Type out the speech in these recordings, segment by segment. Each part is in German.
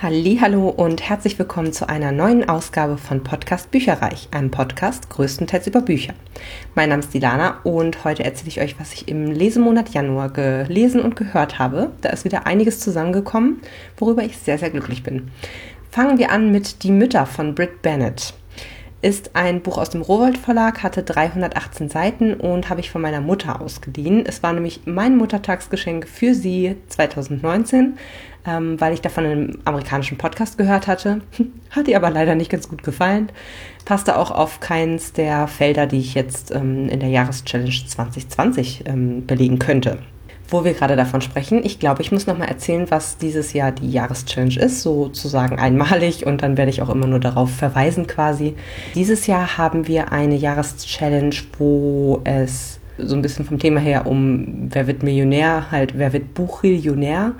Hallo und herzlich willkommen zu einer neuen Ausgabe von Podcast Bücherreich, einem Podcast größtenteils über Bücher. Mein Name ist Dilana und heute erzähle ich euch, was ich im Lesemonat Januar gelesen und gehört habe. Da ist wieder einiges zusammengekommen, worüber ich sehr, sehr glücklich bin. Fangen wir an mit Die Mütter von Britt Bennett ist ein Buch aus dem Rowold Verlag, hatte 318 Seiten und habe ich von meiner Mutter ausgeliehen. Es war nämlich mein Muttertagsgeschenk für sie 2019, ähm, weil ich davon einen amerikanischen Podcast gehört hatte. Hat ihr aber leider nicht ganz gut gefallen. Passte auch auf keins der Felder, die ich jetzt ähm, in der Jahreschallenge 2020 ähm, belegen könnte wo wir gerade davon sprechen, ich glaube, ich muss noch mal erzählen, was dieses Jahr die Jahreschallenge ist, sozusagen einmalig und dann werde ich auch immer nur darauf verweisen quasi. Dieses Jahr haben wir eine Jahreschallenge, wo es so ein bisschen vom Thema her um Wer wird Millionär, halt Wer wird Buchmillionär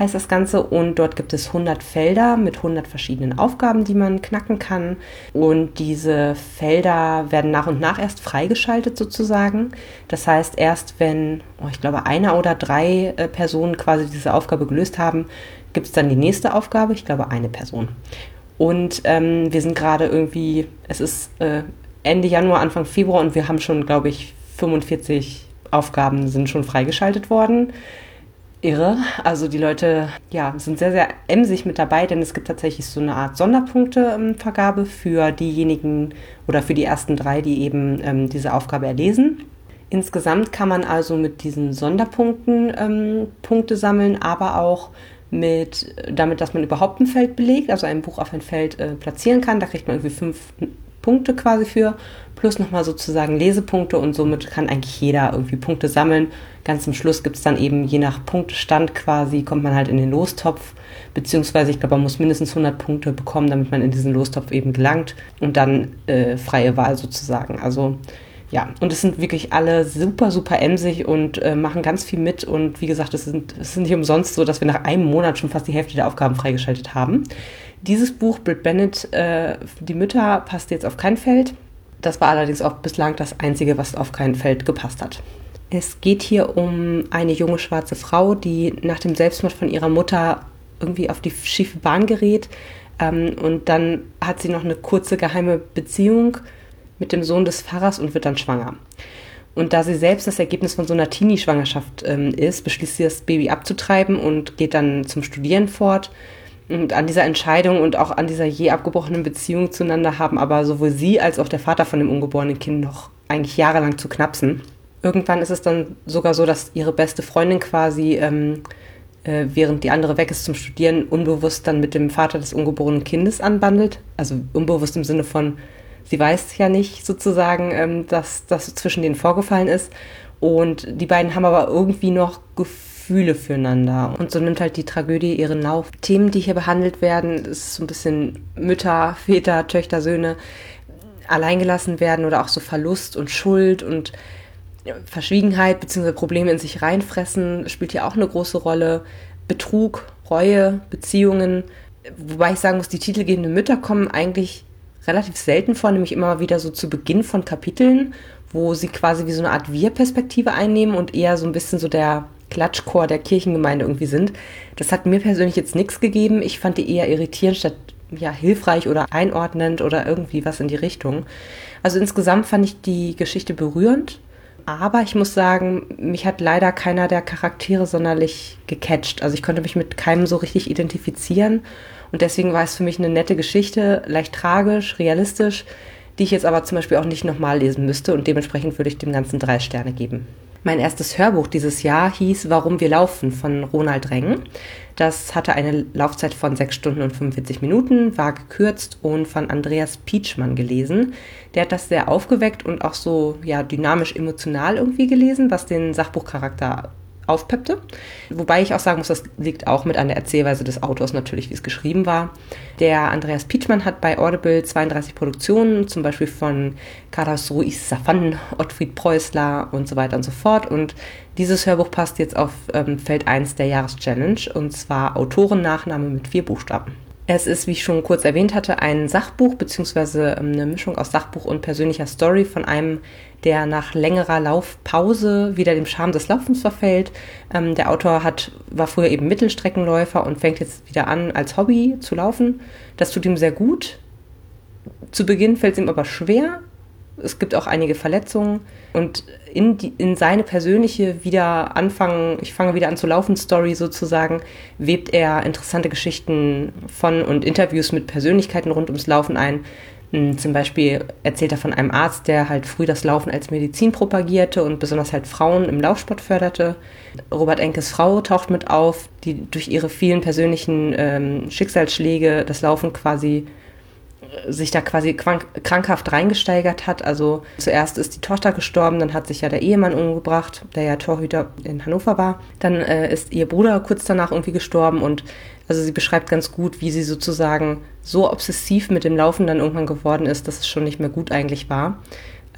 heißt das Ganze. Und dort gibt es 100 Felder mit 100 verschiedenen Aufgaben, die man knacken kann. Und diese Felder werden nach und nach erst freigeschaltet sozusagen. Das heißt, erst wenn, oh, ich glaube, einer oder drei äh, Personen quasi diese Aufgabe gelöst haben, gibt es dann die nächste Aufgabe. Ich glaube, eine Person. Und ähm, wir sind gerade irgendwie, es ist äh, Ende Januar, Anfang Februar und wir haben schon, glaube ich, 45 Aufgaben sind schon freigeschaltet worden irre. Also die Leute ja, sind sehr, sehr emsig mit dabei, denn es gibt tatsächlich so eine Art Sonderpunktevergabe für diejenigen oder für die ersten drei, die eben ähm, diese Aufgabe erlesen. Insgesamt kann man also mit diesen Sonderpunkten ähm, Punkte sammeln, aber auch mit, damit, dass man überhaupt ein Feld belegt, also ein Buch auf ein Feld äh, platzieren kann. Da kriegt man irgendwie fünf Punkte quasi für, plus nochmal sozusagen Lesepunkte und somit kann eigentlich jeder irgendwie Punkte sammeln. Ganz zum Schluss gibt es dann eben je nach Punktestand quasi, kommt man halt in den Lostopf, beziehungsweise ich glaube, man muss mindestens 100 Punkte bekommen, damit man in diesen Lostopf eben gelangt und dann äh, freie Wahl sozusagen. Also ja, und es sind wirklich alle super, super emsig und äh, machen ganz viel mit. Und wie gesagt, es, sind, es ist nicht umsonst so, dass wir nach einem Monat schon fast die Hälfte der Aufgaben freigeschaltet haben. Dieses Buch, Britt Bennett, äh, Die Mütter, passt jetzt auf kein Feld. Das war allerdings auch bislang das Einzige, was auf kein Feld gepasst hat. Es geht hier um eine junge schwarze Frau, die nach dem Selbstmord von ihrer Mutter irgendwie auf die schiefe Bahn gerät. Ähm, und dann hat sie noch eine kurze geheime Beziehung mit dem Sohn des Pfarrers und wird dann schwanger. Und da sie selbst das Ergebnis von so einer Teenie-Schwangerschaft ähm, ist, beschließt sie, das Baby abzutreiben und geht dann zum Studieren fort. Und an dieser Entscheidung und auch an dieser je abgebrochenen Beziehung zueinander haben aber sowohl sie als auch der Vater von dem ungeborenen Kind noch eigentlich jahrelang zu knapsen. Irgendwann ist es dann sogar so, dass ihre beste Freundin quasi, ähm, äh, während die andere weg ist zum Studieren, unbewusst dann mit dem Vater des ungeborenen Kindes anbandelt. Also unbewusst im Sinne von, Sie weiß ja nicht sozusagen, ähm, dass das zwischen denen vorgefallen ist. Und die beiden haben aber irgendwie noch Gefühle füreinander. Und so nimmt halt die Tragödie ihren Lauf. Themen, die hier behandelt werden, ist so ein bisschen Mütter, Väter, Töchter, Söhne, alleingelassen werden oder auch so Verlust und Schuld und Verschwiegenheit bzw. Probleme in sich reinfressen, spielt hier auch eine große Rolle. Betrug, Reue, Beziehungen. Wobei ich sagen muss, die titelgebenden Mütter kommen eigentlich relativ selten vor, nämlich immer wieder so zu Beginn von Kapiteln, wo sie quasi wie so eine Art Wir-Perspektive einnehmen und eher so ein bisschen so der Klatschchor der Kirchengemeinde irgendwie sind. Das hat mir persönlich jetzt nichts gegeben. Ich fand die eher irritierend statt ja, hilfreich oder einordnend oder irgendwie was in die Richtung. Also insgesamt fand ich die Geschichte berührend, aber ich muss sagen, mich hat leider keiner der Charaktere sonderlich gecatcht. Also ich konnte mich mit keinem so richtig identifizieren und deswegen war es für mich eine nette Geschichte, leicht tragisch, realistisch, die ich jetzt aber zum Beispiel auch nicht nochmal lesen müsste und dementsprechend würde ich dem Ganzen drei Sterne geben. Mein erstes Hörbuch dieses Jahr hieß Warum wir laufen von Ronald Reng. Das hatte eine Laufzeit von 6 Stunden und 45 Minuten, war gekürzt und von Andreas Pietschmann gelesen. Der hat das sehr aufgeweckt und auch so ja, dynamisch emotional irgendwie gelesen, was den Sachbuchcharakter aufpeppte. Wobei ich auch sagen muss, das liegt auch mit an der Erzählweise des Autors natürlich, wie es geschrieben war. Der Andreas Pietschmann hat bei Audible 32 Produktionen, zum Beispiel von Carlos Ruiz Safan, Ottfried Preußler und so weiter und so fort. Und dieses Hörbuch passt jetzt auf ähm, Feld 1 der Jahreschallenge und zwar Autorennachname mit vier Buchstaben. Es ist, wie ich schon kurz erwähnt hatte, ein Sachbuch beziehungsweise ähm, eine Mischung aus Sachbuch und persönlicher Story von einem, der nach längerer Laufpause wieder dem Charme des Laufens verfällt. Ähm, der Autor hat, war früher eben Mittelstreckenläufer und fängt jetzt wieder an, als Hobby zu laufen. Das tut ihm sehr gut. Zu Beginn fällt es ihm aber schwer. Es gibt auch einige Verletzungen und in, die, in seine persönliche wieder anfangen, ich fange wieder an zu laufen Story sozusagen, webt er interessante Geschichten von und Interviews mit Persönlichkeiten rund ums Laufen ein. Hm, zum Beispiel erzählt er von einem Arzt, der halt früh das Laufen als Medizin propagierte und besonders halt Frauen im Laufsport förderte. Robert Enkes Frau taucht mit auf, die durch ihre vielen persönlichen ähm, Schicksalsschläge das Laufen quasi sich da quasi krankhaft reingesteigert hat. Also zuerst ist die Tochter gestorben, dann hat sich ja der Ehemann umgebracht, der ja Torhüter in Hannover war. Dann äh, ist ihr Bruder kurz danach irgendwie gestorben und also sie beschreibt ganz gut, wie sie sozusagen so obsessiv mit dem Laufen dann irgendwann geworden ist, dass es schon nicht mehr gut eigentlich war.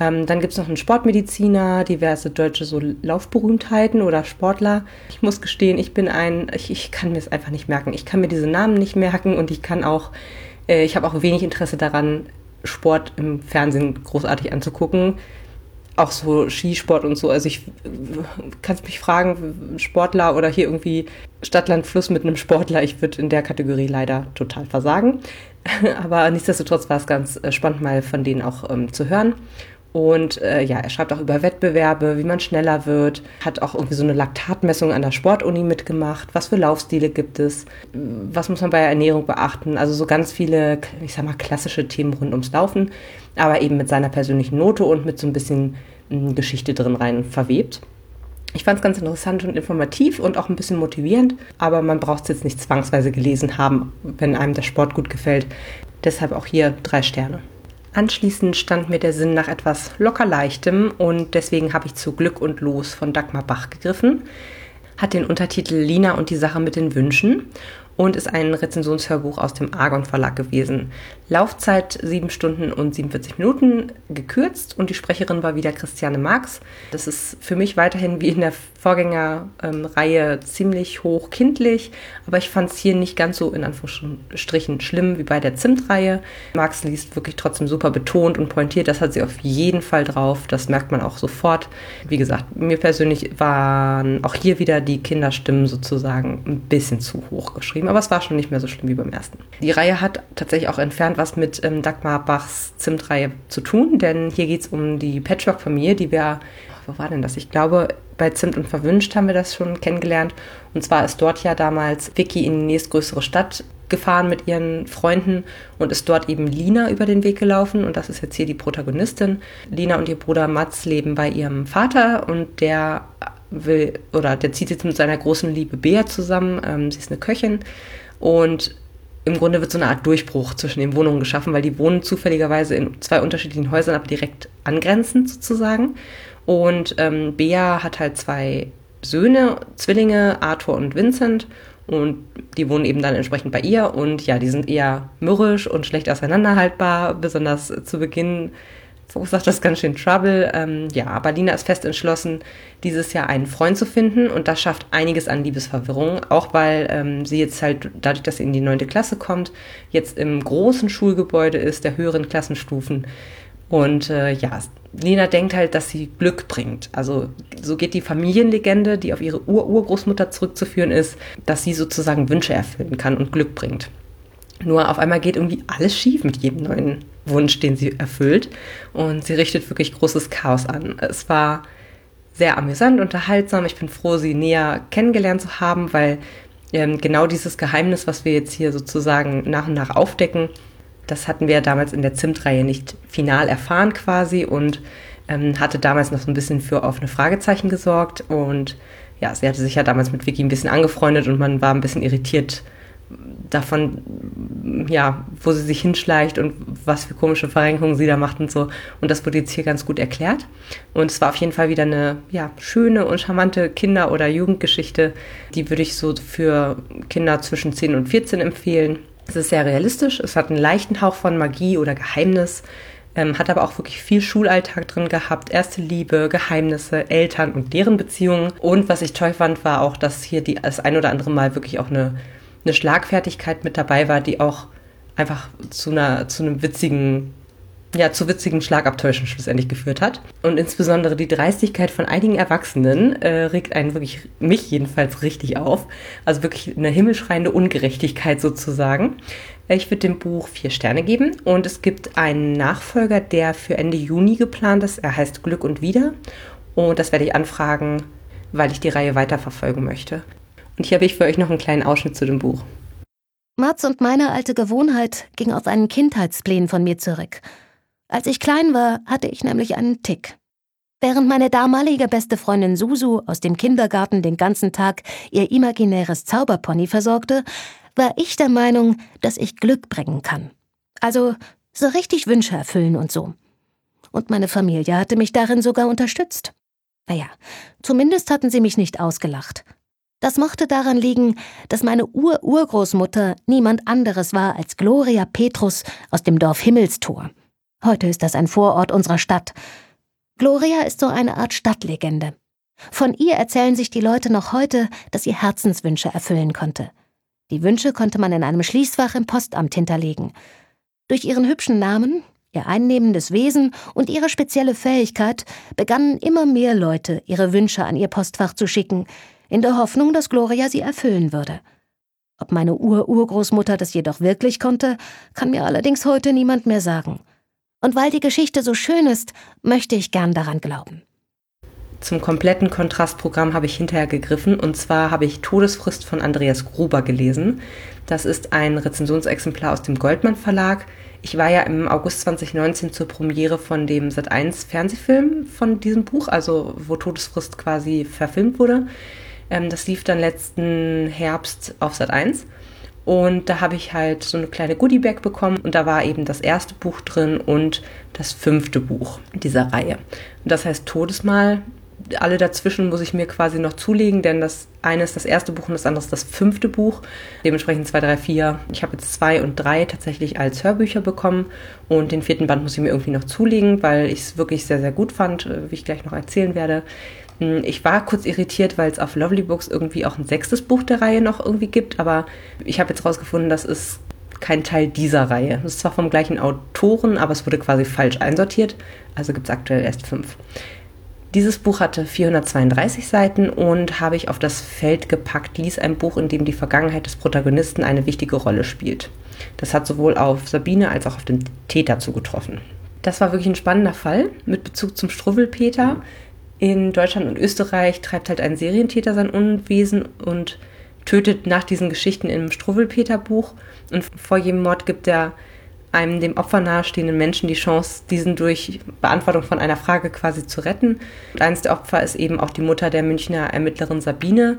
Ähm, dann gibt es noch einen Sportmediziner, diverse deutsche so Laufberühmtheiten oder Sportler. Ich muss gestehen, ich bin ein, ich, ich kann mir es einfach nicht merken. Ich kann mir diese Namen nicht merken und ich kann auch äh, ich habe auch wenig Interesse daran, Sport im Fernsehen großartig anzugucken. Auch so Skisport und so. Also ich kannst mich fragen, Sportler oder hier irgendwie Stadtland Fluss mit einem Sportler. Ich würde in der Kategorie leider total versagen. Aber nichtsdestotrotz war es ganz äh, spannend, mal von denen auch ähm, zu hören. Und äh, ja, er schreibt auch über Wettbewerbe, wie man schneller wird, hat auch irgendwie so eine Laktatmessung an der Sportuni mitgemacht. Was für Laufstile gibt es? Was muss man bei der Ernährung beachten? Also so ganz viele, ich sag mal, klassische Themen rund ums Laufen, aber eben mit seiner persönlichen Note und mit so ein bisschen hm, Geschichte drin rein verwebt. Ich fand es ganz interessant und informativ und auch ein bisschen motivierend, aber man braucht es jetzt nicht zwangsweise gelesen haben, wenn einem der Sport gut gefällt. Deshalb auch hier drei Sterne. Anschließend stand mir der Sinn nach etwas locker leichtem und deswegen habe ich zu Glück und Los von Dagmar Bach gegriffen. Hat den Untertitel Lina und die Sache mit den Wünschen und ist ein Rezensionshörbuch aus dem Argon Verlag gewesen. Laufzeit 7 Stunden und 47 Minuten, gekürzt und die Sprecherin war wieder Christiane Marx. Das ist für mich weiterhin wie in der Vorgängerreihe ziemlich hoch kindlich, aber ich fand es hier nicht ganz so in Anführungsstrichen schlimm wie bei der Zimtreihe. Marx liest wirklich trotzdem super betont und pointiert, das hat sie auf jeden Fall drauf, das merkt man auch sofort. Wie gesagt, mir persönlich waren auch hier wieder die Kinderstimmen sozusagen ein bisschen zu hoch geschrieben, aber es war schon nicht mehr so schlimm wie beim ersten. Die Reihe hat tatsächlich auch entfernt was mit ähm, Dagmar Bachs Zimtreihe zu tun, denn hier geht es um die Patchwork-Familie, die wir, wo war denn das? Ich glaube, bei Zimt und Verwünscht haben wir das schon kennengelernt. Und zwar ist dort ja damals Vicky in die nächstgrößere Stadt gefahren mit ihren Freunden und ist dort eben Lina über den Weg gelaufen und das ist jetzt hier die Protagonistin. Lina und ihr Bruder Mats leben bei ihrem Vater und der will oder der zieht jetzt mit seiner großen Liebe Bea zusammen. Ähm, sie ist eine Köchin und im Grunde wird so eine Art Durchbruch zwischen den Wohnungen geschaffen, weil die wohnen zufälligerweise in zwei unterschiedlichen Häusern, aber direkt angrenzend sozusagen. Und ähm, Bea hat halt zwei Söhne, Zwillinge, Arthur und Vincent. Und die wohnen eben dann entsprechend bei ihr. Und ja, die sind eher mürrisch und schlecht auseinanderhaltbar. Besonders zu Beginn verursacht das ganz schön Trouble. Ähm, ja, aber Lina ist fest entschlossen, dieses Jahr einen Freund zu finden. Und das schafft einiges an Liebesverwirrung. Auch weil ähm, sie jetzt halt, dadurch, dass sie in die neunte Klasse kommt, jetzt im großen Schulgebäude ist, der höheren Klassenstufen. Und äh, ja, Lena denkt halt, dass sie Glück bringt. Also so geht die Familienlegende, die auf ihre Ur-Urgroßmutter zurückzuführen ist, dass sie sozusagen Wünsche erfüllen kann und Glück bringt. Nur auf einmal geht irgendwie alles schief mit jedem neuen Wunsch, den sie erfüllt. Und sie richtet wirklich großes Chaos an. Es war sehr amüsant, unterhaltsam. Ich bin froh, sie näher kennengelernt zu haben, weil ähm, genau dieses Geheimnis, was wir jetzt hier sozusagen nach und nach aufdecken, das hatten wir damals in der Zimtreihe nicht final erfahren quasi und ähm, hatte damals noch so ein bisschen für offene Fragezeichen gesorgt. Und ja, sie hatte sich ja damals mit Vicky ein bisschen angefreundet und man war ein bisschen irritiert davon, ja, wo sie sich hinschleicht und was für komische Verrenkungen sie da macht und so. Und das wurde jetzt hier ganz gut erklärt. Und es war auf jeden Fall wieder eine ja, schöne und charmante Kinder- oder Jugendgeschichte. Die würde ich so für Kinder zwischen 10 und 14 empfehlen. Es ist sehr realistisch, es hat einen leichten Hauch von Magie oder Geheimnis, ähm, hat aber auch wirklich viel Schulalltag drin gehabt, erste Liebe, Geheimnisse, Eltern und deren Beziehungen. Und was ich toll fand, war auch, dass hier die, das ein oder andere Mal wirklich auch eine eine Schlagfertigkeit mit dabei war, die auch einfach zu einer zu einem witzigen ja, zu witzigen Schlagabtäuschen schlussendlich geführt hat. Und insbesondere die Dreistigkeit von einigen Erwachsenen äh, regt einen wirklich, mich jedenfalls richtig auf. Also wirklich eine himmelschreiende Ungerechtigkeit sozusagen. Ich würde dem Buch vier Sterne geben und es gibt einen Nachfolger, der für Ende Juni geplant ist. Er heißt Glück und Wieder und das werde ich anfragen, weil ich die Reihe weiterverfolgen möchte. Und hier habe ich für euch noch einen kleinen Ausschnitt zu dem Buch. Mats und meine alte Gewohnheit ging aus einen Kindheitsplänen von mir zurück. Als ich klein war, hatte ich nämlich einen Tick. Während meine damalige beste Freundin Susu aus dem Kindergarten den ganzen Tag ihr imaginäres Zauberpony versorgte, war ich der Meinung, dass ich Glück bringen kann. Also so richtig Wünsche erfüllen und so. Und meine Familie hatte mich darin sogar unterstützt. Naja, zumindest hatten sie mich nicht ausgelacht. Das mochte daran liegen, dass meine Ur-Urgroßmutter niemand anderes war als Gloria Petrus aus dem Dorf Himmelstor. Heute ist das ein Vorort unserer Stadt. Gloria ist so eine Art Stadtlegende. Von ihr erzählen sich die Leute noch heute, dass sie Herzenswünsche erfüllen konnte. Die Wünsche konnte man in einem Schließfach im Postamt hinterlegen. Durch ihren hübschen Namen, ihr einnehmendes Wesen und ihre spezielle Fähigkeit begannen immer mehr Leute, ihre Wünsche an ihr Postfach zu schicken, in der Hoffnung, dass Gloria sie erfüllen würde. Ob meine Ur-Urgroßmutter das jedoch wirklich konnte, kann mir allerdings heute niemand mehr sagen. Und weil die Geschichte so schön ist, möchte ich gern daran glauben. Zum kompletten Kontrastprogramm habe ich hinterher gegriffen und zwar habe ich Todesfrist von Andreas Gruber gelesen. Das ist ein Rezensionsexemplar aus dem Goldmann Verlag. Ich war ja im August 2019 zur Premiere von dem Sat1 Fernsehfilm von diesem Buch, also wo Todesfrist quasi verfilmt wurde. Ähm, das lief dann letzten Herbst auf Sat 1. Und da habe ich halt so eine kleine Goodiebag bekommen und da war eben das erste Buch drin und das fünfte Buch dieser Reihe. Und das heißt Todesmal. Alle dazwischen muss ich mir quasi noch zulegen, denn das eine ist das erste Buch und das andere ist das fünfte Buch. Dementsprechend zwei, drei, vier. Ich habe jetzt zwei und drei tatsächlich als Hörbücher bekommen und den vierten Band muss ich mir irgendwie noch zulegen, weil ich es wirklich sehr, sehr gut fand, äh, wie ich gleich noch erzählen werde. Hm, ich war kurz irritiert, weil es auf Lovely Books irgendwie auch ein sechstes Buch der Reihe noch irgendwie gibt, aber ich habe jetzt rausgefunden, das ist kein Teil dieser Reihe. Das ist zwar vom gleichen Autoren, aber es wurde quasi falsch einsortiert, also gibt es aktuell erst fünf. Dieses Buch hatte 432 Seiten und habe ich auf das Feld gepackt, lies ein Buch, in dem die Vergangenheit des Protagonisten eine wichtige Rolle spielt. Das hat sowohl auf Sabine als auch auf den Täter zugetroffen. Das war wirklich ein spannender Fall mit Bezug zum Struwwelpeter. In Deutschland und Österreich treibt halt ein Serientäter sein Unwesen und tötet nach diesen Geschichten im Struwwelpeter-Buch. Und vor jedem Mord gibt er einem dem Opfer nahestehenden Menschen die Chance, diesen durch Beantwortung von einer Frage quasi zu retten. Und eines der Opfer ist eben auch die Mutter der Münchner Ermittlerin Sabine,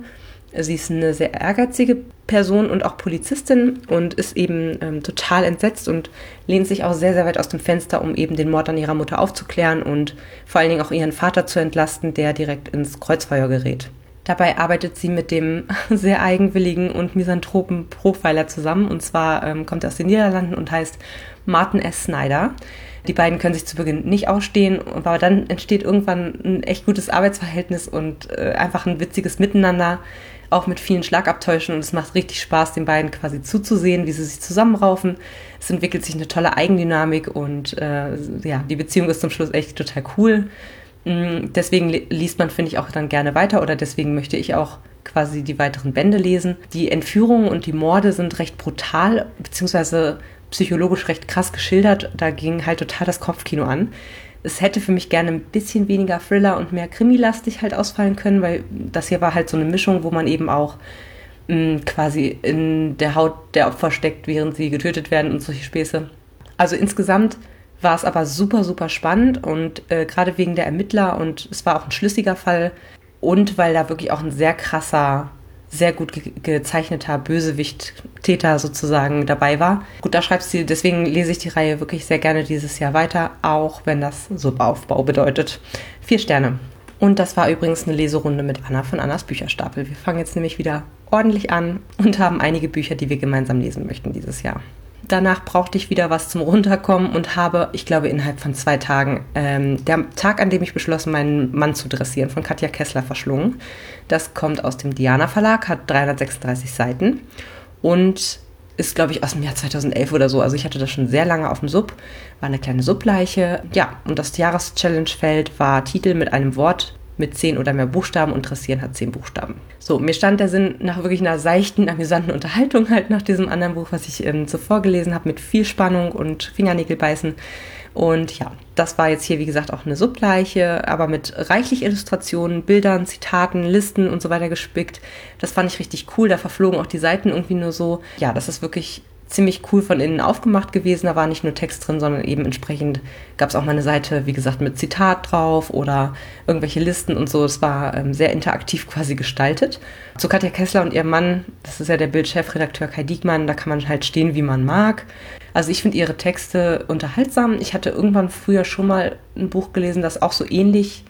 Sie ist eine sehr ehrgeizige Person und auch Polizistin und ist eben ähm, total entsetzt und lehnt sich auch sehr, sehr weit aus dem Fenster, um eben den Mord an ihrer Mutter aufzuklären und vor allen Dingen auch ihren Vater zu entlasten, der direkt ins Kreuzfeuer gerät. Dabei arbeitet sie mit dem sehr eigenwilligen und misanthropen Profiler zusammen. Und zwar ähm, kommt er aus den Niederlanden und heißt Martin S. Snyder. Die beiden können sich zu Beginn nicht ausstehen, aber dann entsteht irgendwann ein echt gutes Arbeitsverhältnis und äh, einfach ein witziges Miteinander auch mit vielen Schlagabtäuschen und es macht richtig Spaß, den beiden quasi zuzusehen, wie sie sich zusammenraufen. Es entwickelt sich eine tolle Eigendynamik und äh, ja, die Beziehung ist zum Schluss echt total cool. Mm, deswegen liest man, finde ich, auch dann gerne weiter oder deswegen möchte ich auch quasi die weiteren Bände lesen. Die Entführungen und die Morde sind recht brutal, beziehungsweise psychologisch recht krass geschildert. Da ging halt total das Kopfkino an es hätte für mich gerne ein bisschen weniger Thriller und mehr Krimilastig halt ausfallen können, weil das hier war halt so eine Mischung, wo man eben auch mh, mm, quasi in der Haut der Opfer steckt, während sie getötet werden und solche Späße. Also insgesamt war es aber super, super spannend und äh, gerade wegen der Ermittler und es war auch ein schlüssiger Fall und weil da wirklich auch ein sehr krasser sehr gut ge gezeichneter Bösewicht-Täter sozusagen dabei war. Gut, da schreibt sie, deswegen lese ich die Reihe wirklich sehr gerne dieses Jahr weiter, auch wenn das Subaufbau bedeutet. Vier Sterne. Und das war übrigens eine Leserunde mit Anna von Annas Bücherstapel. Wir fangen jetzt nämlich wieder ordentlich an und haben einige Bücher, die wir gemeinsam lesen möchten dieses Jahr. Danach brauchte ich wieder was zum Runterkommen und habe, ich glaube, innerhalb von zwei Tagen, ähm, der Tag, an dem ich beschlossen, meinen Mann zu dressieren, von Katja Kessler verschlungen. Das kommt aus dem Diana Verlag, hat 336 Seiten. und ist, glaube ich, aus dem Jahr 2011 oder so. Also ich hatte das schon sehr lange auf dem Sub, war eine kleine Subleiche. Ja, und das Jahreschallenge-Feld war Titel mit einem Wort mit zehn oder mehr Buchstaben und Dressieren hat zehn Buchstaben. So, mir stand der Sinn nach wirklich einer seichten, amüsanten Unterhaltung halt nach diesem anderen Buch, was ich ähm, zuvor gelesen habe, mit viel Spannung und Fingernägelbeißen. Und ja, das war jetzt hier, wie gesagt, auch eine Subleiche, aber mit reichlich Illustrationen, Bildern, Zitaten, Listen und so weiter gespickt. Das fand ich richtig cool. Da verflogen auch die Seiten irgendwie nur so. Ja, das ist wirklich ziemlich cool von innen aufgemacht gewesen. Da war nicht nur Text drin, sondern eben entsprechend gab es auch mal eine Seite, wie gesagt, mit Zitat drauf oder irgendwelche Listen und so. Es war ähm, sehr interaktiv quasi gestaltet. Zu Katja Kessler und ihrem Mann, das ist ja der Bildchefredakteur Kai Diekmann, da kann man halt stehen, wie man mag. Also ich finde ihre Texte unterhaltsam. Ich hatte irgendwann früher schon mal ein Buch gelesen, das auch so ähnlich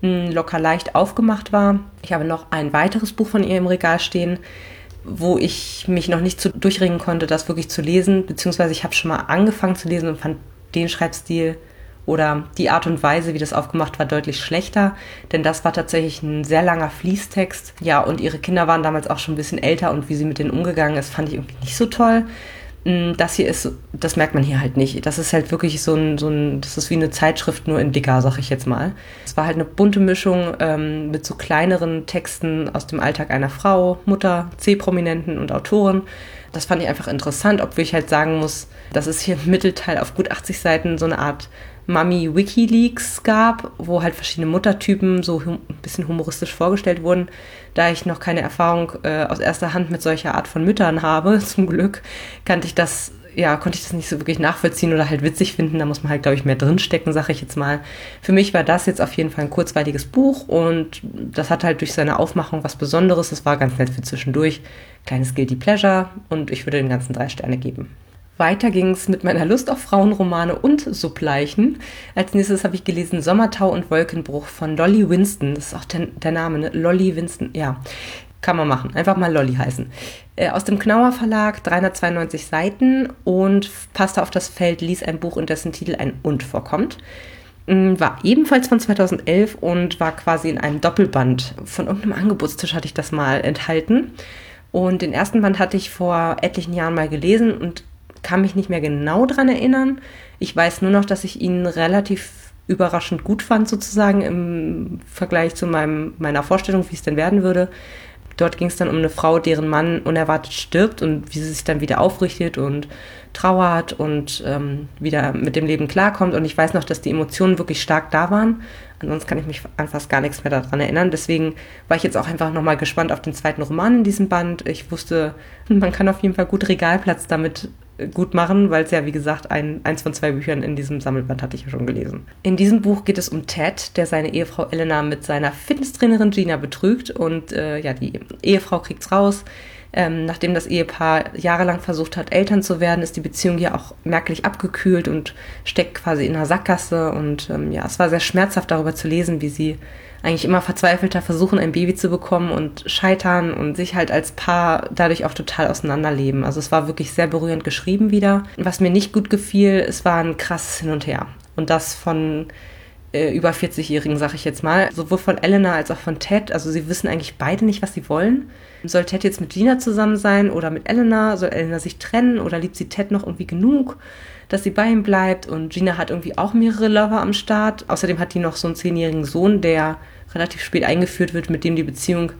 hm, locker leicht aufgemacht war. Ich habe noch ein weiteres Buch von ihr im Regal stehen wo ich mich noch nicht zu durchringen konnte, das wirklich zu lesen, beziehungsweise ich habe schon mal angefangen zu lesen und fand den Schreibstil oder die Art und Weise, wie das aufgemacht war, deutlich schlechter, denn das war tatsächlich ein sehr langer Fließtext. Ja, und ihre Kinder waren damals auch schon ein bisschen älter und wie sie mit denen umgegangen ist, fand ich irgendwie nicht so toll. Mm, das hier ist, das merkt man hier halt nicht. Das ist halt wirklich so ein, so ein das ist wie eine Zeitschrift, nur in dicker, sag ich jetzt mal. Es war halt eine bunte Mischung ähm, mit so kleineren Texten aus dem Alltag einer Frau, Mutter, C-Prominenten und Autoren. Das fand ich einfach interessant, obwohl ich halt sagen muss, dass es hier im Mittelteil auf gut 80 Seiten so eine Art Mami Wikileaks gab, wo halt verschiedene Muttertypen so ein bisschen humoristisch vorgestellt wurden. Da ich noch keine Erfahrung äh, aus erster Hand mit solcher Art von Müttern habe, zum Glück, kannte ich das, ja, konnte ich das nicht so wirklich nachvollziehen oder halt witzig finden. Da muss man halt, glaube ich, mehr drinstecken, sage ich jetzt mal. Für mich war das jetzt auf jeden Fall ein kurzweiliges Buch und das hat halt durch seine Aufmachung was Besonderes. Das war ganz nett für zwischendurch. Kleines Guilty Pleasure und ich würde den ganzen drei Sterne geben. Weiter ging es mit meiner Lust auf Frauenromane und Subleichen. Als nächstes habe ich gelesen Sommertau und Wolkenbruch von Lolly Winston. Das ist auch der, der Name, ne? Lolly Winston. Ja, kann man machen. Einfach mal Lolly heißen. Äh, aus dem Knauer Verlag, 392 Seiten und passte auf das Feld, ließ ein Buch, in dessen Titel ein Und vorkommt. Mm, war ebenfalls von 2011 und war quasi in einem Doppelband. Von irgendeinem Angebotstisch hatte ich das mal enthalten. Und den ersten Band hatte ich vor etlichen Jahren mal gelesen und kann mich nicht mehr genau dran erinnern. Ich weiß nur noch, dass ich ihn relativ überraschend gut fand, sozusagen im Vergleich zu meinem, meiner Vorstellung, wie es denn werden würde. Dort ging es dann um eine Frau, deren Mann unerwartet stirbt und wie sie sich dann wieder aufrichtet und trauert und ähm, wieder mit dem Leben klarkommt. Und ich weiß noch, dass die Emotionen wirklich stark da waren. Ansonsten kann ich mich an fast gar nichts mehr daran erinnern. Deswegen war ich jetzt auch einfach nochmal gespannt auf den zweiten Roman in diesem Band. Ich wusste, man kann auf jeden Fall gut Regalplatz damit gut machen, weil es ja, wie gesagt, ein, eins von zwei Büchern in diesem Sammelband hatte ich ja schon gelesen. In diesem Buch geht es um Ted, der seine Ehefrau Elena mit seiner Fitnesstrainerin Gina betrügt und äh, ja, die Ehefrau kriegt's raus. Ähm, nachdem das Ehepaar jahrelang versucht hat, Eltern zu werden, ist die Beziehung ja auch merklich abgekühlt und steckt quasi in einer Sackgasse. Und ähm, ja, es war sehr schmerzhaft darüber zu lesen, wie sie eigentlich immer verzweifelter versuchen, ein Baby zu bekommen und scheitern und sich halt als Paar dadurch auch total auseinanderleben. Also es war wirklich sehr berührend geschrieben wieder. Was mir nicht gut gefiel, es war ein krasses Hin und Her. Und das von äh, über 40-Jährigen, sag ich jetzt mal. Sowohl von Elena als auch von Ted. Also sie wissen eigentlich beide nicht, was sie wollen. Soll Ted jetzt mit Gina zusammen sein oder mit Elena? Soll Elena sich trennen oder liebt sie Ted noch irgendwie genug? dass sie bei ihm bleibt und Gina hat irgendwie auch mehrere Lover am Start. Außerdem hat die noch so einen zehnjährigen Sohn, der relativ spät eingeführt wird, mit dem die Beziehung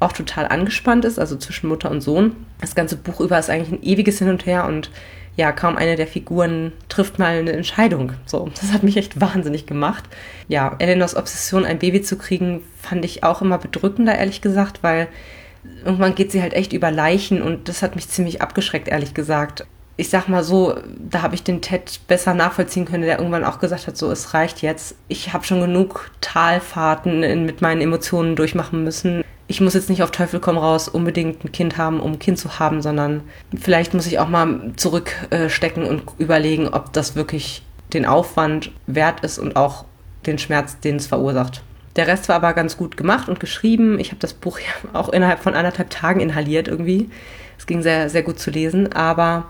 auch total angespannt ist, also zwischen Mutter und Sohn. Das ganze Buch über ist eigentlich ein ewiges Hin und Her und ja, kaum eine der Figuren trifft mal eine Entscheidung. So, das hat mich echt wahnsinnig gemacht. Ja, Eleanors Obsession, ein Baby zu kriegen, fand ich auch immer bedrückender, ehrlich gesagt, weil irgendwann geht sie halt echt über Leichen und das hat mich ziemlich abgeschreckt, ehrlich gesagt ich sag mal so, da habe ich den Ted besser nachvollziehen können, der irgendwann auch gesagt hat, so es reicht jetzt. Ich habe schon genug Talfahrten in, mit meinen Emotionen durchmachen müssen. Ich muss jetzt nicht auf Teufel komm raus unbedingt ein Kind haben, um ein Kind zu haben, sondern vielleicht muss ich auch mal zurückstecken und überlegen, ob das wirklich den Aufwand wert ist und auch den Schmerz, den es verursacht. Der Rest war aber ganz gut gemacht und geschrieben. Ich habe das Buch ja auch innerhalb von anderthalb Tagen inhaliert irgendwie. Es ging sehr, sehr gut zu lesen, aber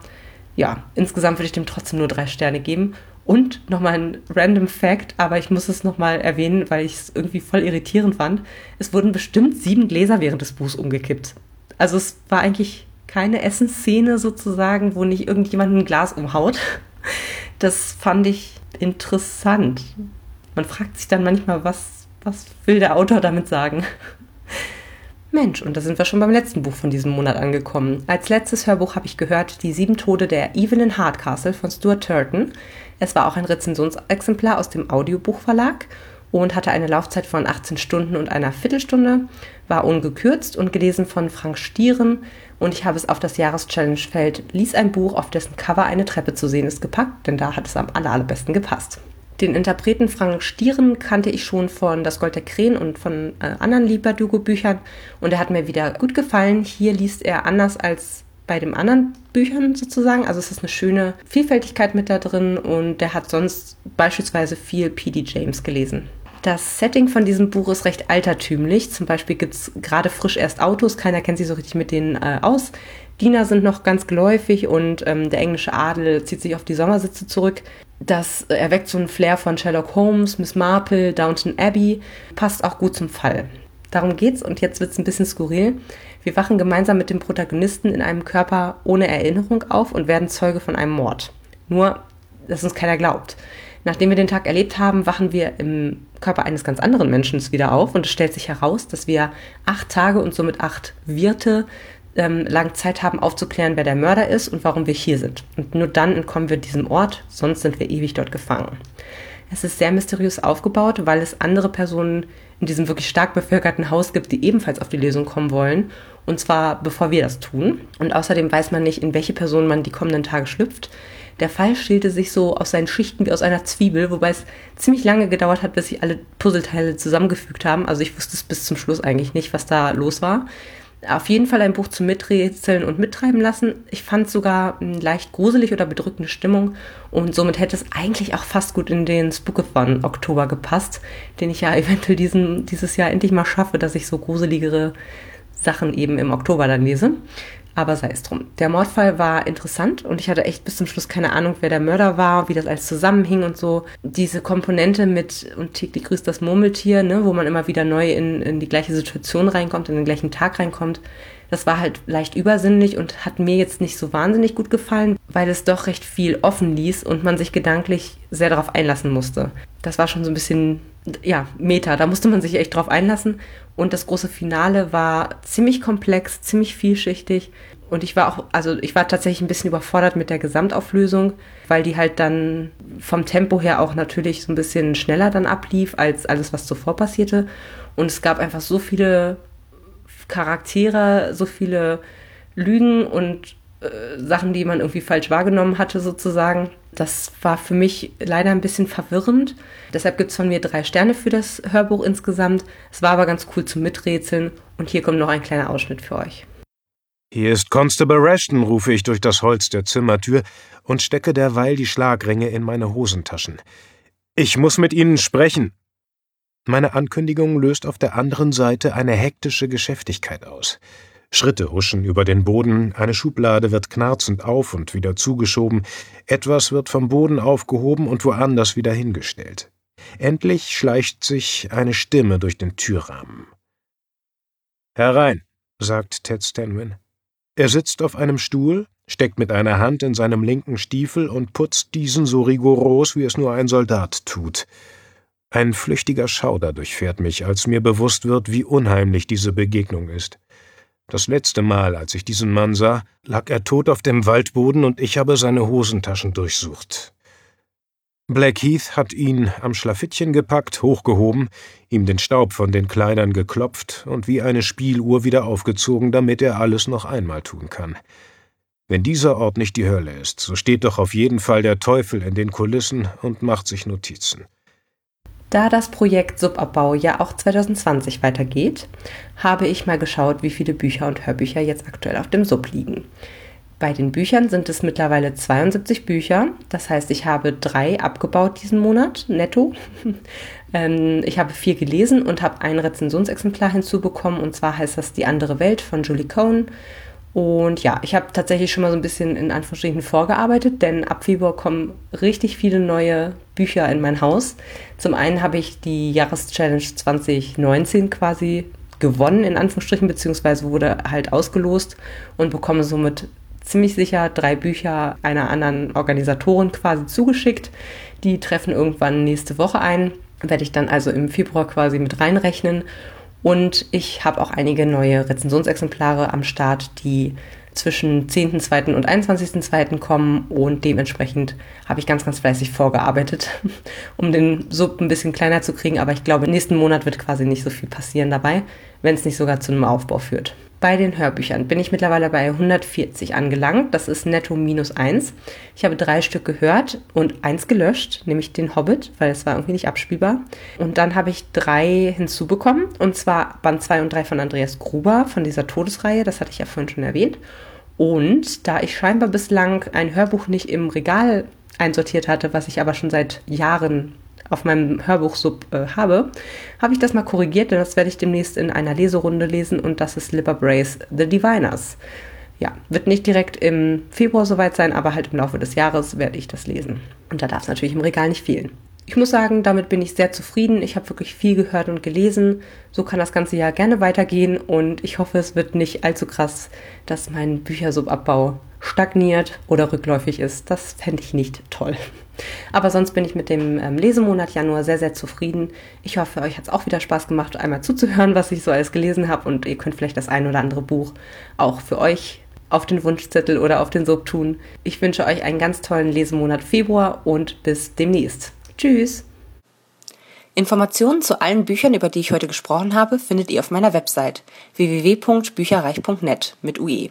ja, insgesamt würde ich dem trotzdem nur drei Sterne geben. Und nochmal ein random Fact, aber ich muss es nochmal erwähnen, weil ich es irgendwie voll irritierend fand. Es wurden bestimmt sieben Gläser während des Buchs umgekippt. Also es war eigentlich keine Essensszene sozusagen, wo nicht irgendjemand ein Glas umhaut. Das fand ich interessant. Man fragt sich dann manchmal, was, was will der Autor damit sagen? Mensch, und da sind wir schon beim letzten Buch von diesem Monat angekommen. Als letztes Hörbuch habe ich gehört Die sieben Tode der Evelyn Hardcastle von Stuart Turton. Es war auch ein Rezensionsexemplar aus dem Audiobuchverlag und hatte eine Laufzeit von 18 Stunden und einer Viertelstunde, war ungekürzt und gelesen von Frank Stieren und ich habe es auf das Jahreschallenge-Feld Lies ein Buch, auf dessen Cover eine Treppe zu sehen ist, gepackt, denn da hat es am aller, allerbesten gepasst. Den Interpreten Frank Stieren kannte ich schon von Das Gold der Krähen und von äh, anderen Lieberdugo-Büchern und er hat mir wieder gut gefallen. Hier liest er anders als bei den anderen Büchern sozusagen. Also es ist eine schöne Vielfältigkeit mit da drin und der hat sonst beispielsweise viel P.D. James gelesen. Das Setting von diesem Buch ist recht altertümlich. Zum Beispiel gibt es gerade frisch erst Autos, keiner kennt sich so richtig mit denen äh, aus. Diener sind noch ganz geläufig und ähm, der englische Adel zieht sich auf die Sommersitze zurück. Das erweckt so einen Flair von Sherlock Holmes, Miss Marple, Downton Abbey, passt auch gut zum Fall. Darum geht's und jetzt wird's ein bisschen skurril. Wir wachen gemeinsam mit dem Protagonisten in einem Körper ohne Erinnerung auf und werden Zeuge von einem Mord. Nur, dass uns keiner glaubt. Nachdem wir den Tag erlebt haben, wachen wir im Körper eines ganz anderen Menschen wieder auf und es stellt sich heraus, dass wir acht Tage und somit acht Wirte ähm, lang Zeit haben aufzuklären, wer der Mörder ist und warum wir hier sind. Und nur dann entkommen wir diesem Ort, sonst sind wir ewig dort gefangen. Es ist sehr mysteriös aufgebaut, weil es andere Personen in diesem wirklich stark bevölkerten Haus gibt, die ebenfalls auf die Lesung kommen wollen. Und zwar bevor wir das tun. Und außerdem weiß man nicht, in welche Person man die kommenden Tage schlüpft. Der Fall schälte sich so aus seinen Schichten wie aus einer Zwiebel, wobei es ziemlich lange gedauert hat, bis sie alle Puzzleteile zusammengefügt haben. Also ich wusste es bis zum Schluss eigentlich nicht, was da los war. Auf jeden Fall ein Buch zum Miträtseln und Mittreiben lassen. Ich fand sogar eine leicht gruselig oder bedrückende Stimmung und somit hätte es eigentlich auch fast gut in den Spookathon Oktober gepasst, den ich ja eventuell diesen, dieses Jahr endlich mal schaffe, dass ich so gruseligere Sachen eben im Oktober dann lese. Aber sei es drum. Der Mordfall war interessant und ich hatte echt bis zum Schluss keine Ahnung, wer der Mörder war, wie das alles zusammenhing und so. Diese Komponente mit und täglich grüßt das Murmeltier, ne, wo man immer wieder neu in, in die gleiche Situation reinkommt, in den gleichen Tag reinkommt. Das war halt leicht übersinnlich und hat mir jetzt nicht so wahnsinnig gut gefallen, weil es doch recht viel offen ließ und man sich gedanklich sehr darauf einlassen musste. Das war schon so ein bisschen, ja, Meta. Da musste man sich echt drauf einlassen. Und das große Finale war ziemlich komplex, ziemlich vielschichtig. Und ich war auch, also ich war tatsächlich ein bisschen überfordert mit der Gesamtauflösung, weil die halt dann vom Tempo her auch natürlich so ein bisschen schneller dann ablief als alles, was zuvor passierte. Und es gab einfach so viele Charaktere, so viele Lügen und äh, Sachen, die man irgendwie falsch wahrgenommen hatte, sozusagen. Das war für mich leider ein bisschen verwirrend. Deshalb gibt es von mir drei Sterne für das Hörbuch insgesamt. Es war aber ganz cool zum Miträtseln und hier kommt noch ein kleiner Ausschnitt für euch. Hier ist Constable Rashton, rufe ich durch das Holz der Zimmertür und stecke derweil die Schlagringe in meine Hosentaschen. Ich muss mit Ihnen sprechen. Meine Ankündigung löst auf der anderen Seite eine hektische Geschäftigkeit aus. Schritte huschen über den Boden, eine Schublade wird knarzend auf und wieder zugeschoben, etwas wird vom Boden aufgehoben und woanders wieder hingestellt. Endlich schleicht sich eine Stimme durch den Türrahmen. Herein, sagt Ted Stanwin. Er sitzt auf einem Stuhl, steckt mit einer Hand in seinem linken Stiefel und putzt diesen so rigoros, wie es nur ein Soldat tut. Ein flüchtiger Schauder durchfährt mich, als mir bewusst wird, wie unheimlich diese Begegnung ist. Das letzte Mal, als ich diesen Mann sah, lag er tot auf dem Waldboden und ich habe seine Hosentaschen durchsucht. Blackheath hat ihn am Schlafittchen gepackt, hochgehoben, ihm den Staub von den Kleidern geklopft und wie eine Spieluhr wieder aufgezogen, damit er alles noch einmal tun kann. Wenn dieser Ort nicht die Hölle ist, so steht doch auf jeden Fall der Teufel in den Kulissen und macht sich Notizen. Da das Projekt Subabbau ja auch 2020 weitergeht, habe ich mal geschaut, wie viele Bücher und Hörbücher jetzt aktuell auf dem Sub liegen. Bei den Büchern sind es mittlerweile 72 Bücher. Das heißt, ich habe drei abgebaut diesen Monat, netto. Ähm, ich habe vier gelesen und habe ein Rezensionsexemplar hinzubekommen. Und zwar heißt das Die andere Welt von Julie Cohn. Und ja, ich habe tatsächlich schon mal so ein bisschen in Anführungsstrichen vorgearbeitet, denn ab Februar kommen richtig viele neue Bücher in mein Haus. Zum einen habe ich die Jahreschallenge 2019 quasi gewonnen, in Anführungsstrichen, beziehungsweise wurde halt ausgelost und bekomme somit ziemlich sicher drei Bücher einer anderen Organisatorin quasi zugeschickt. Die treffen irgendwann nächste Woche ein. Werde ich dann also im Februar quasi mit reinrechnen. Und ich habe auch einige neue Rezensionsexemplare am Start, die zwischen 10.2. und 21.2. kommen und dementsprechend habe ich ganz, ganz fleißig vorgearbeitet, um den Sub ein bisschen kleiner zu kriegen. Aber ich glaube, nächsten Monat wird quasi nicht so viel passieren dabei, wenn es nicht sogar zu einem Aufbau führt. Bei den Hörbüchern bin ich mittlerweile bei 140 angelangt. Das ist netto minus eins. Ich habe drei Stück gehört und eins gelöscht, nämlich den Hobbit, weil es war irgendwie nicht abspielbar. Und dann habe ich drei hinzubekommen. Und zwar Band 2 und 3 von Andreas Gruber von dieser Todesreihe. Das hatte ich ja vorhin schon erwähnt. Und da ich scheinbar bislang ein Hörbuch nicht im Regal einsortiert hatte, was ich aber schon seit Jahren auf meinem Hörbuchsub äh, habe, habe ich das mal korrigiert, denn das werde ich demnächst in einer Leserunde lesen und das ist Lipper Brace The Diviners. Ja, wird nicht direkt im Februar soweit sein, aber halt im Laufe des Jahres werde ich das lesen. Und da darf es natürlich im Regal nicht fehlen. Ich muss sagen, damit bin ich sehr zufrieden. Ich habe wirklich viel gehört und gelesen. So kann das ganze Jahr gerne weitergehen und ich hoffe, es wird nicht allzu krass, dass mein Büchersubabbau stagniert oder rückläufig ist. Das fände ich nicht toll. Aber sonst bin ich mit dem ähm, Lesemonat Januar sehr, sehr zufrieden. Ich hoffe, euch hat es auch wieder Spaß gemacht, einmal zuzuhören, was ich so alles gelesen habe. Und ihr könnt vielleicht das ein oder andere Buch auch für euch auf den Wunschzettel oder auf den Sub tun. Ich wünsche euch einen ganz tollen Lesemonat Februar und bis demnächst. Tschüss! Informationen zu allen Büchern, über die ich heute gesprochen habe, findet ihr auf meiner Website www.bücherreich.net mit UE.